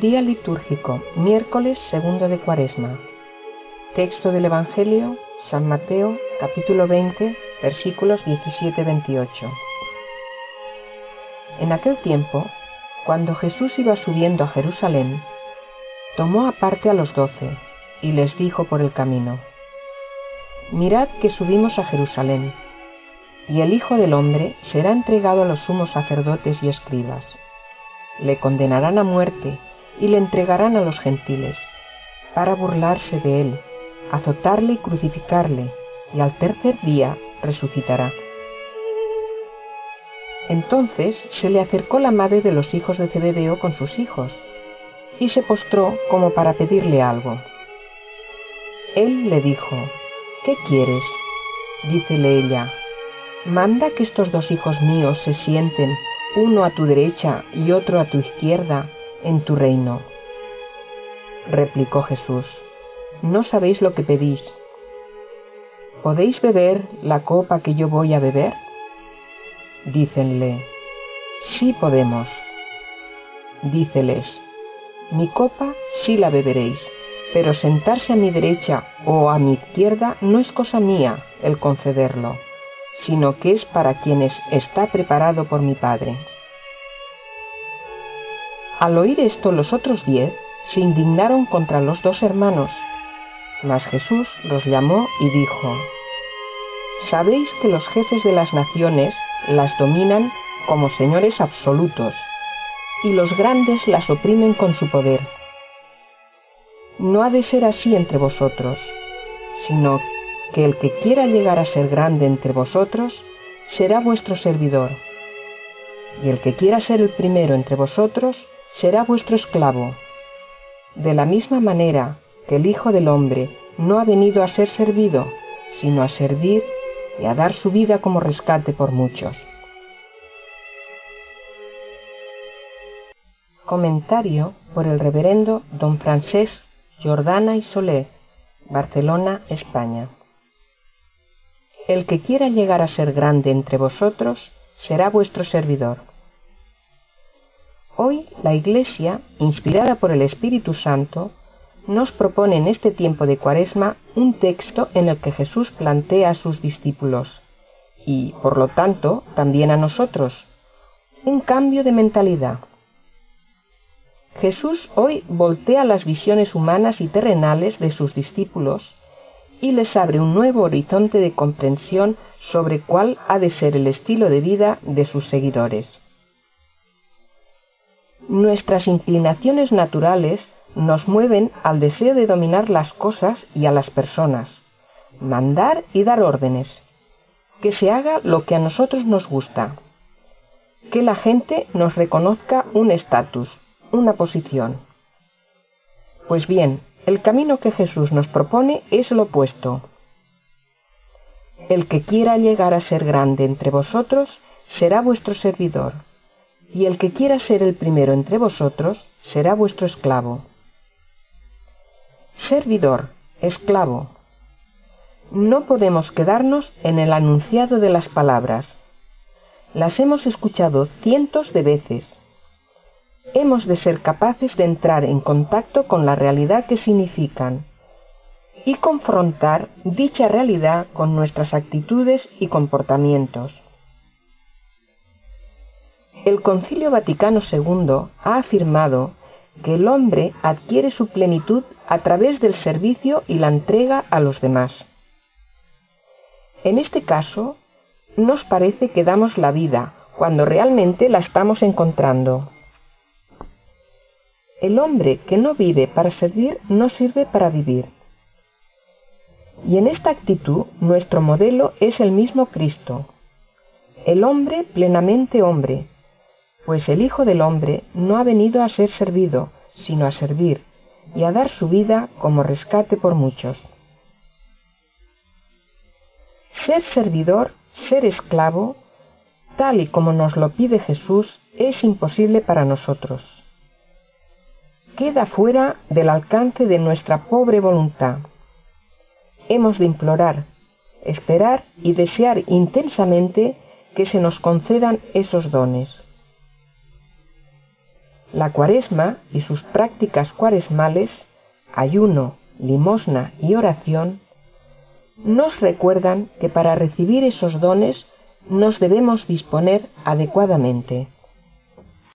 Día litúrgico, miércoles segundo de Cuaresma. Texto del Evangelio, San Mateo, capítulo 20, versículos 17-28. En aquel tiempo, cuando Jesús iba subiendo a Jerusalén, tomó aparte a los doce y les dijo por el camino, Mirad que subimos a Jerusalén, y el Hijo del Hombre será entregado a los sumos sacerdotes y escribas. Le condenarán a muerte y le entregarán a los gentiles, para burlarse de él, azotarle y crucificarle, y al tercer día resucitará. Entonces se le acercó la madre de los hijos de Zebedeo con sus hijos, y se postró como para pedirle algo. Él le dijo, ¿Qué quieres? Dícele ella, manda que estos dos hijos míos se sienten, uno a tu derecha y otro a tu izquierda, en tu reino. Replicó Jesús, no sabéis lo que pedís. ¿Podéis beber la copa que yo voy a beber? Dícenle, sí podemos. Díceles, mi copa sí la beberéis, pero sentarse a mi derecha o a mi izquierda no es cosa mía el concederlo, sino que es para quienes está preparado por mi Padre. Al oír esto los otros diez se indignaron contra los dos hermanos, mas Jesús los llamó y dijo, Sabéis que los jefes de las naciones las dominan como señores absolutos, y los grandes las oprimen con su poder. No ha de ser así entre vosotros, sino que el que quiera llegar a ser grande entre vosotros será vuestro servidor, y el que quiera ser el primero entre vosotros será vuestro esclavo. De la misma manera que el Hijo del Hombre no ha venido a ser servido, sino a servir y a dar su vida como rescate por muchos. Comentario por el reverendo don Francés Jordana y Soler, Barcelona, España. El que quiera llegar a ser grande entre vosotros será vuestro servidor. Hoy la Iglesia, inspirada por el Espíritu Santo, nos propone en este tiempo de Cuaresma un texto en el que Jesús plantea a sus discípulos y, por lo tanto, también a nosotros, un cambio de mentalidad. Jesús hoy voltea las visiones humanas y terrenales de sus discípulos y les abre un nuevo horizonte de comprensión sobre cuál ha de ser el estilo de vida de sus seguidores. Nuestras inclinaciones naturales nos mueven al deseo de dominar las cosas y a las personas, mandar y dar órdenes, que se haga lo que a nosotros nos gusta, que la gente nos reconozca un estatus, una posición. Pues bien, el camino que Jesús nos propone es lo opuesto. El que quiera llegar a ser grande entre vosotros será vuestro servidor y el que quiera ser el primero entre vosotros será vuestro esclavo. Servidor, esclavo. No podemos quedarnos en el anunciado de las palabras. Las hemos escuchado cientos de veces. Hemos de ser capaces de entrar en contacto con la realidad que significan y confrontar dicha realidad con nuestras actitudes y comportamientos. El Concilio Vaticano II ha afirmado que el hombre adquiere su plenitud a través del servicio y la entrega a los demás. En este caso, nos parece que damos la vida cuando realmente la estamos encontrando. El hombre que no vive para servir no sirve para vivir. Y en esta actitud nuestro modelo es el mismo Cristo, el hombre plenamente hombre, pues el Hijo del Hombre no ha venido a ser servido, sino a servir, y a dar su vida como rescate por muchos. Ser servidor, ser esclavo, tal y como nos lo pide Jesús, es imposible para nosotros. Queda fuera del alcance de nuestra pobre voluntad. Hemos de implorar, esperar y desear intensamente que se nos concedan esos dones. La cuaresma y sus prácticas cuaresmales, ayuno, limosna y oración, nos recuerdan que para recibir esos dones nos debemos disponer adecuadamente.